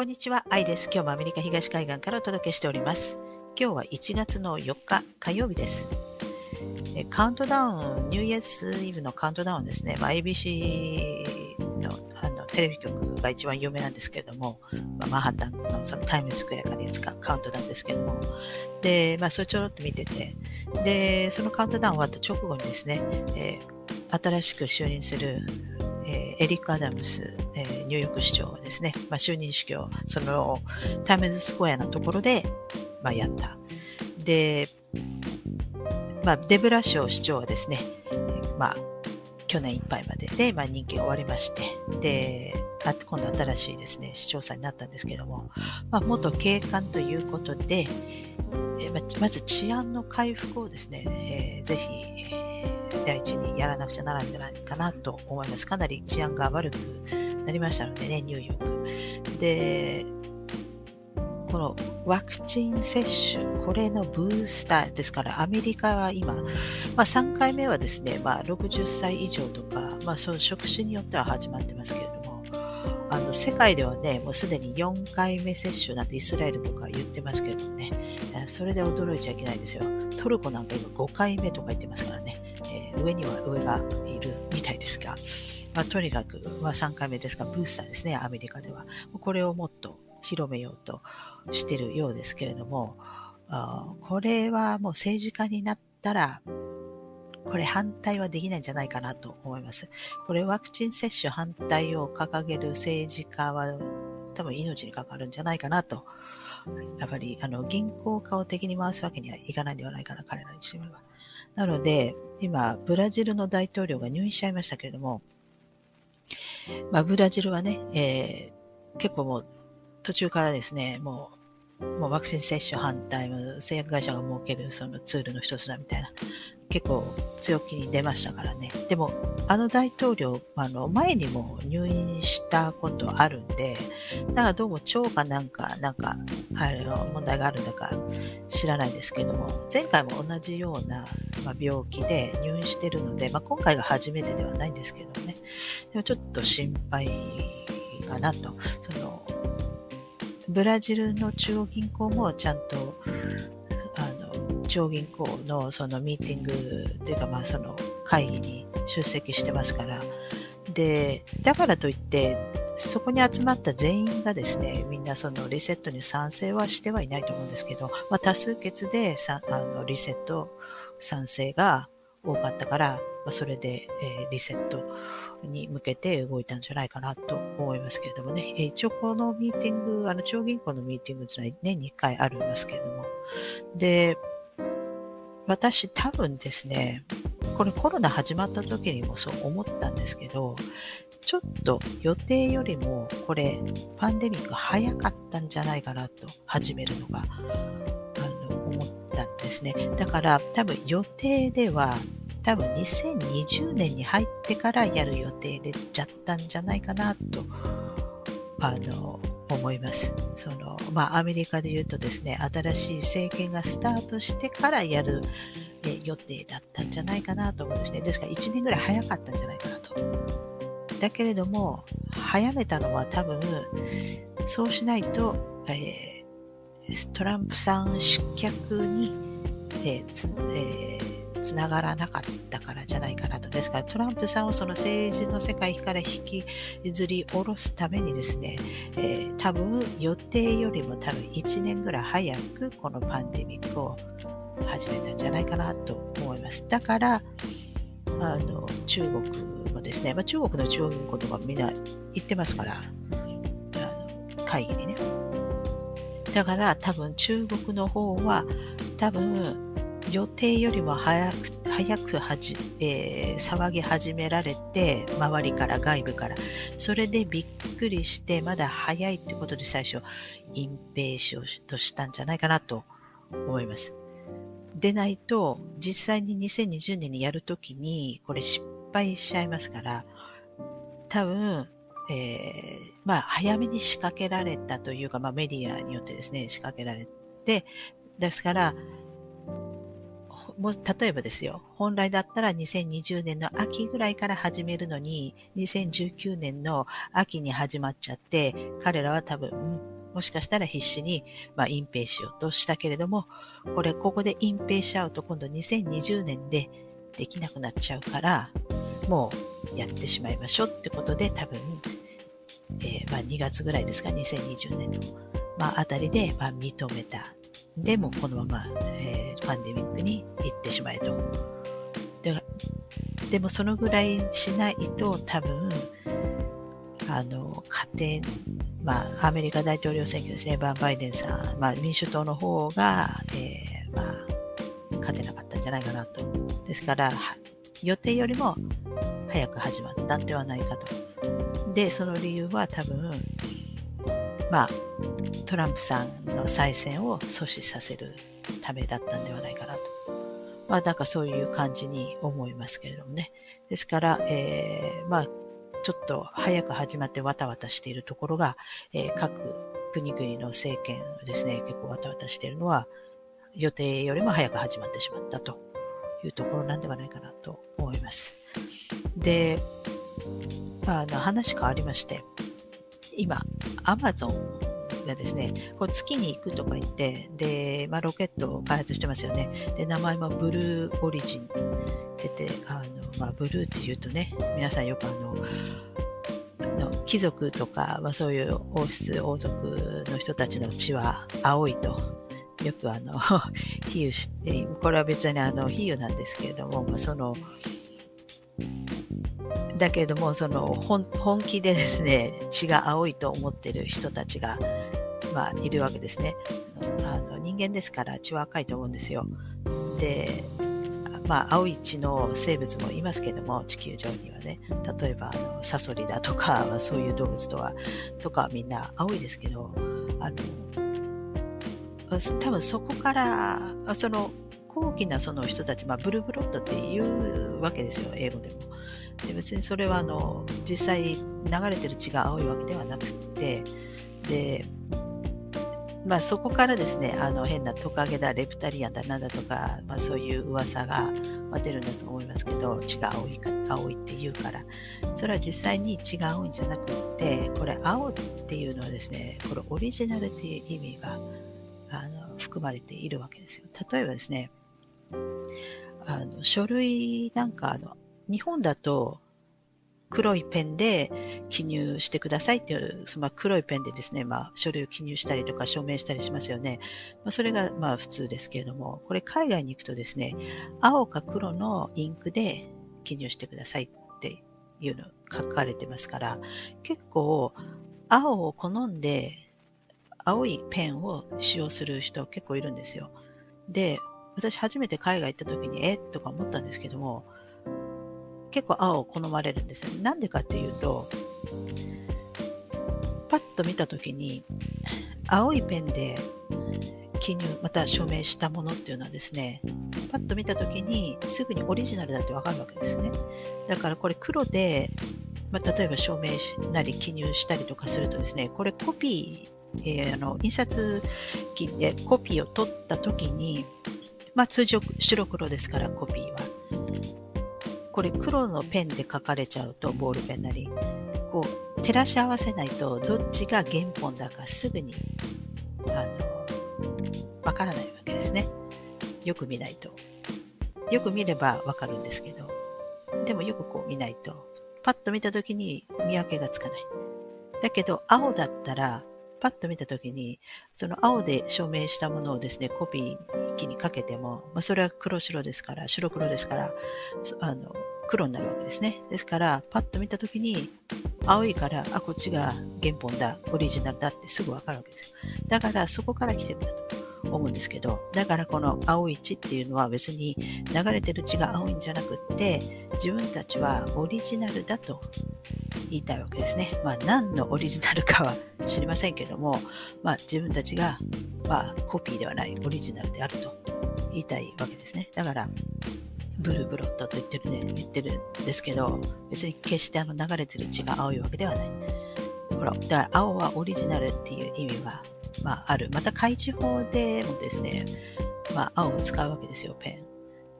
こんにちは、愛です。今日もアメリカ東海岸からお届けしております。今日は1月の4日火曜日です。えカウントダウン、ニューイヤーズイブのカウントダウンですね。まあ、ABC のあのテレビ局が一番有名なんですけれども、まあ、マンハッタンのそのタイムスクエアからやつかカウントダウンですけれども、で、まあ、それちょろっと見てて、で、そのカウントダウン終わった直後にですね、えー、新しく就任するえー、エリック・アダムス、えー、ニューヨーク市長がですね、まあ、就任式をそのタイムズスクエアのところで、まあ、やった。で、まあ、デブラショー市長はですね、まあ、去年いっぱいまでで、まあ、任期が終わりまして、で、あ今度新しいですね、市長さんになったんですけども、まあ、元警官ということで、えー、まず治安の回復をですね、えー、ぜひ、第一にやらなくちゃならんじゃないかなと思います。かなり治安が悪くなりましたのでね、ニューヨーク。で、このワクチン接種、これのブースターですから、アメリカは今、まあ、3回目はですね、まあ、60歳以上とか、まあ、その職種によっては始まってますけれども、あの世界ではね、もうすでに4回目接種なんてイスラエルとか言ってますけどね、それで驚いちゃいけないですよ。トルコなんか今5回目とか言ってますからね。上には上がいるみたいですが、まあ、とにかく、まあ、3回目ですが、ブースターですね、アメリカでは。これをもっと広めようとしてるようですけれども、あこれはもう政治家になったら、これ反対はできないんじゃないかなと思います。これワクチン接種反対を掲げる政治家は多分命に関わるんじゃないかなと。やっぱりあの銀行家を敵に回すわけにはいかないんではないかな、彼らにしてみれば。なので、今、ブラジルの大統領が入院しちゃいましたけれども、まあ、ブラジルはね、えー、結構もう途中からですね、もう、もうワクチン接種反対の製薬会社が設けるそのツールの一つだみたいな結構強気に出ましたからね。でも、あの大統領、あの、前にも入院したことあるんで、だからどうも腸かなんか、なんか、あれの問題があるんだか知らないですけども、前回も同じような、まあ、病気で入院してるので、まあ、今回が初めてではないんですけどね。でもちょっと心配かなと。その、ブラジルの中央銀行もちゃんと中央銀行のそのミーティングというか、まあ、その会議に出席してますから、で、だからといって、そこに集まった全員がですね、みんなそのリセットに賛成はしてはいないと思うんですけど、まあ、多数決でさあのリセット賛成が多かったから、まあ、それで、えー、リセットに向けて動いたんじゃないかなと思いますけれどもね。えー、一応このミーティング、あの、中央銀行のミーティングというのは年に1回ありますけれども。で、私多分ですね、これコロナ始まった時にもそう思ったんですけど、ちょっと予定よりもこれパンデミック早かったんじゃないかなと始めるのがたんですね。だから多分予定では多分2020年に入ってからやる予定でちゃったんじゃないかなとあの思います。その、まあ、アメリカで言うとですね、新しい政権がスタートしてからやる予定だったんじゃないかなと思うんですね。ですから1年ぐらい早かったんじゃないかなと。だけれども、早めたのは多分、そうしないと、えー、トランプさん失脚に、えーつえーつながらなかったからじゃないかなと。ですからトランプさんをその政治の世界から引きずり下ろすためにですね、えー、多分予定よりも多分1年ぐらい早くこのパンデミックを始めたんじゃないかなと思います。だから、あの中国もですね、まあ、中国の中央銀行とかみんな言ってますから、あの会議にね。だから多分中国の方は多分予定よりも早く早くはじ、えー、騒ぎ始められて周りから外部からそれでびっくりしてまだ早いってことで最初隠蔽しようとしたんじゃないかなと思います。でないと実際に2020年にやるときにこれ失敗しちゃいますから多分えー、まあ、早めに仕掛けられたというか、まあ、メディアによってですね、仕掛けられて、ですから、も例えばですよ、本来だったら2020年の秋ぐらいから始めるのに、2019年の秋に始まっちゃって、彼らは多分、もしかしたら必死に、まあ、隠蔽しようとしたけれども、これ、ここで隠蔽しちゃうと今度2020年でできなくなっちゃうから、もうやってしまいましょうってことで多分、えー、まあ、2月ぐらいですか、2020年の、まあ、あたりで、まあ、認めたでもこのまま、えー、パンデミックに行ってしまえと。ででもそのぐらいしないと多分、あの、家庭、まあ、アメリカ大統領選挙ですね、バン・バイデンさん、まあ、民主党の方が、えー、まあ、勝てなかったんじゃないかなと。ですから、予定よりも早く始まったんではないかと。で、その理由は多分、まあ、トランプさんの再選を阻止させるためだったんではないかなと。まあ、なんかそういう感じに思いますけれどもね。ですから、えー、まあ、ちょっと早く始まってわたわたしているところが、えー、各国々の政権ですね、結構わたわたしているのは、予定よりも早く始まってしまったというところなんではないかなと思います。で、あの話変わりまして、今、アマゾンがですね、こう月に行くとか言って、で、まあ、ロケットを開発してますよね。で、名前もブルーオリジンって言って、あの、まあ、ブルーって言うとね、皆さんよく、あの貴族とか、まあ、そういう王室、王族の人たちの血は青いと。よくあの、比喩して、これは別にあの、比喩なんですけれども、まあ、その、だけれどもその本気でですね血が青いと思ってる人たちが、まあ、いるわけですね。あの人間ですから血は赤いと思うんですよ。でまあ、青い血の生物もいますけども地球上にはね。例えばあのサソリだとか、そういう動物とはとかみんな青いですけどあの多分そこからその高貴なその人たち、まあ、ブルーブロッドっていうわけですよ英語でも。で別にそれはあの実際流れてる血が青いわけではなくてで、まあ、そこからですねあの変なトカゲだレプタリアンだなんだとか、まあ、そういう噂が出るんだと思いますけど血が青いか青いって言うからそれは実際に血が青いんじゃなくってこれ青っていうのはですねこれオリジナルっていう意味があの含まれているわけですよ例えばですねあの書類なんかあの日本だと黒いペンで記入してくださいっていう、まあ、黒いペンでですね、まあ、書類を記入したりとか署名したりしますよね。まあ、それがまあ普通ですけれども、これ海外に行くとですね、青か黒のインクで記入してくださいっていうの書かれてますから、結構青を好んで青いペンを使用する人結構いるんですよ。で、私初めて海外行った時にえ？とか思ったんですけども、結構青を好まれるんですよ。なんでかっていうと、パッと見たときに、青いペンで記入、また署名したものっていうのはですね、パッと見たときにすぐにオリジナルだってわかるわけですね。だからこれ黒で、まあ、例えば署名なり記入したりとかするとですね、これコピー、えー、あの印刷機でコピーを取ったときに、まあ、通常白黒ですからコピーは。これ黒のペンで書かれちゃうと、ボールペンなり、こう、照らし合わせないと、どっちが原本だかすぐに、あの、わからないわけですね。よく見ないと。よく見ればわかるんですけど、でもよくこう見ないと、パッと見たときに見分けがつかない。だけど、青だったら、パッと見たときに、その青で証明したものをですね、コピー機にかけても、まあ、それは黒白ですから、白黒ですから、あの黒になるわけですね。ですから、パッと見たときに、青いから、あ、こっちが原本だ、オリジナルだってすぐわかるわけです。だから、そこから来てるんだと思うんですけど、だからこの青い血っていうのは別に流れてる血が青いんじゃなくって、自分たちはオリジナルだと言いたいわけですね。まあ、何のオリジナルかは知りませんけども、まあ、自分たちが、まあ、コピーではないオリジナルであると言いたいわけですね。だから、ブルーブロットと言ってるね、言ってるんですけど、別に決してあの流れてる血が青いわけではない。ほら、だから青はオリジナルっていう意味は、まあ、ある。また開示法でもですね、まあ、青を使うわけですよ、ペン。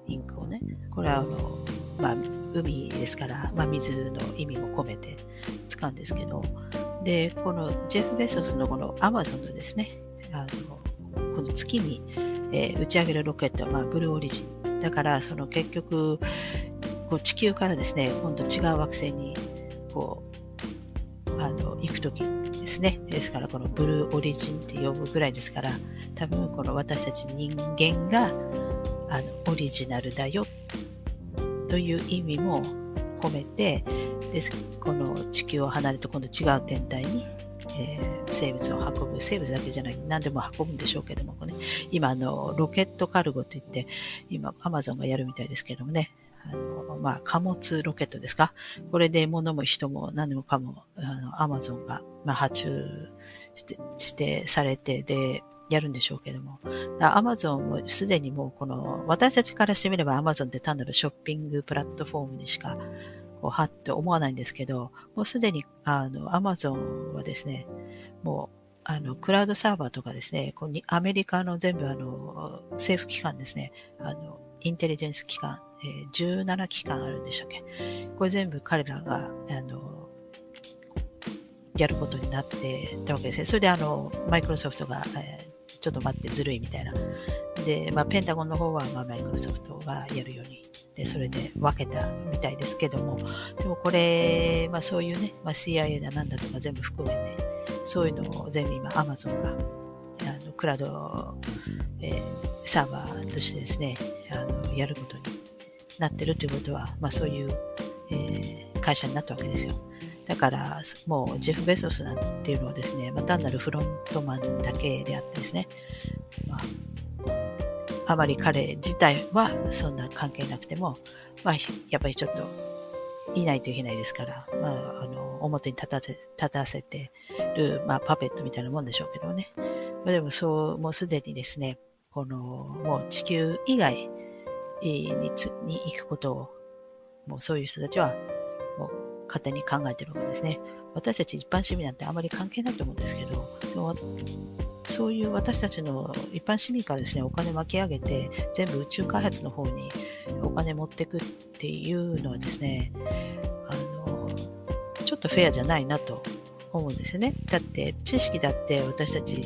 インクをね、これはあの、まあ、海ですから、まあ、水の意味も込めて使うんですけど、で、このジェフ・ベソスのこのアマゾンのですね、あのこの月に、えー、打ち上げるロケットは、まあ、ブルーオリジン。だから、その結局、こう地球からですね、今度違う惑星にこうあの行くときですね。ですから、このブルーオリジンって呼ぶぐらいですから、多分この私たち人間があのオリジナルだよという意味も込めて、ですこの地球を離れて今度違う天体に、えー、生物を運ぶ、生物だけじゃない、何でも運ぶんでしょうけども、ね、今あの、ロケットカルゴといって、今、アマゾンがやるみたいですけどもね、あのまあ、貨物ロケットですか。これで物も人も何もかも、あの、アマゾンが、まあ、発注して、してされて、で、やるんでしょうけども。アマゾンもすでにもうこの、私たちからしてみればアマゾンって単なるショッピングプラットフォームにしか、こう、はって思わないんですけど、もうすでに、あの、アマゾンはですね、もう、あの、クラウドサーバーとかですね、こうにアメリカの全部あの、政府機関ですね、あの、インテリジェンス機関、えー、17機関あるんでしたっけ？これ全部彼らが、あの、やることになってたわけですね。それであの、マイクロソフトが、えー、ちょっと待ってずるいみたいな。で、まあ、ペンタゴンの方は、まあ、マイクロソフトがやるように、で、それで分けたみたいですけども、でもこれ、まあ、そういうね、まあ、CIA だなんだとか全部含めて、そういうのを全部今、アマゾンが、あの、クラウド、えー、サーバーとしてですね、あの、やることになってるということは、まあそういう、えー、会社になったわけですよ。だから、もうジェフ・ベソスなんていうのはですね、まあ、単なるフロントマンだけであってですね、まあ、あまり彼自体はそんな関係なくても、まあ、やっぱりちょっといないといけないですから、まあ、あの、表に立たせ、立たせてる、まあ、パペットみたいなもんでしょうけどね。ま、でもそう、もうすでにですね、この、もう地球以外にに行くことを、もうそういう人たちは、勝手に考えてるわけですね。私たち一般市民なんてあまり関係ないと思うんですけど、でもそういう私たちの一般市民からですね、お金巻き上げて、全部宇宙開発の方にお金持ってくっていうのはですね、あの、ちょっとフェアじゃないなと思うんですよね。だって知識だって私たち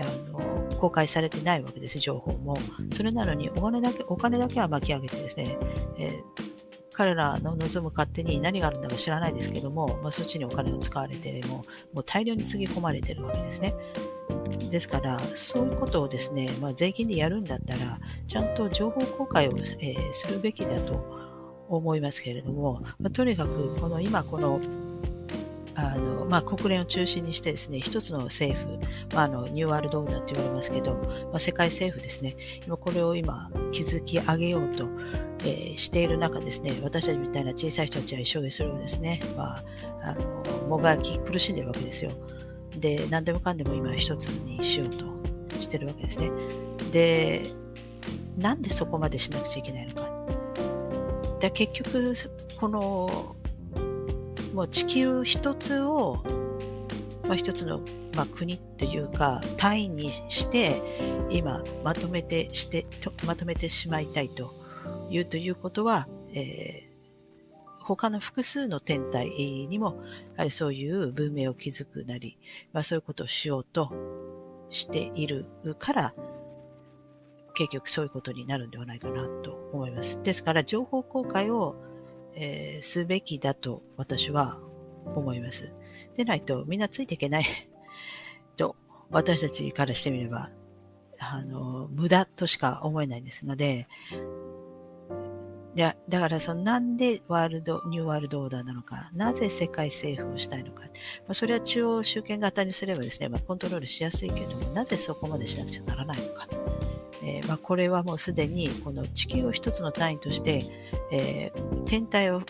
あの公開されてないわけです、情報も。それなのにお金だけお金だけは巻き上げてですね、えー、彼らの望む勝手に何があるんだか知らないですけども、まあ、そっちにお金を使われても、もう大量につぎ込まれてるわけですね。ですから、そういうことをですね、まあ、税金でやるんだったら、ちゃんと情報公開を、えー、するべきだと思いますけれども、まあ、とにかく、この今、このあの、まあ、国連を中心にしてですね、一つの政府、まあ、あのニューワールドオーダーって言われますけど、まあ、世界政府ですね、今これを今築き上げようと、えー、している中ですね、私たちみたいな小さい人たちは一生懸それをですね、まあ、あのもがき苦しんでるわけですよ。で、何でもかんでも今一つにしようとしてるわけですね。で、なんでそこまでしなくちゃいけないのか。で結局、このもう地球一つを、まあ、一つの、まあ、国というか単位にして今まとめてしてまとめてしまいたいというということは、えー、他の複数の天体にもやはりそういう文明を築くなり、まあ、そういうことをしようとしているから結局そういうことになるんではないかなと思います。ですから情報公開をえー、すべきだと私は思います。でないとみんなついていけない と私たちからしてみれば、あの、無駄としか思えないですので、だだからそのなんでワールド、ニューワールドオーダーなのか、なぜ世界政府をしたいのか、まあ、それは中央集権型にすればですね、まあ、コントロールしやすいけれども、なぜそこまでしなくちゃならないのか。えー、まあ、これはもうすでにこの地球を一つの単位として、えー、天体を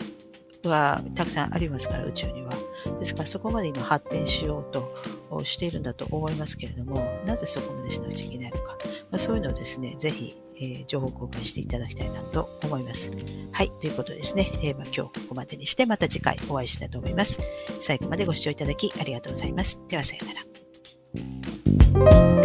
はたくさんありますから宇宙には。ですからそこまで今発展しようとしているんだと思いますけれども、なぜそこまでしなくちゃいけないのか。まあ、そういうのをですね、ぜひ、えー、情報公開していただきたいなと思います。はい、ということですね、えー、まあ、今日ここまでにしてまた次回お会いしたいと思います。最後までご視聴いただきありがとうございます。ではさようなら。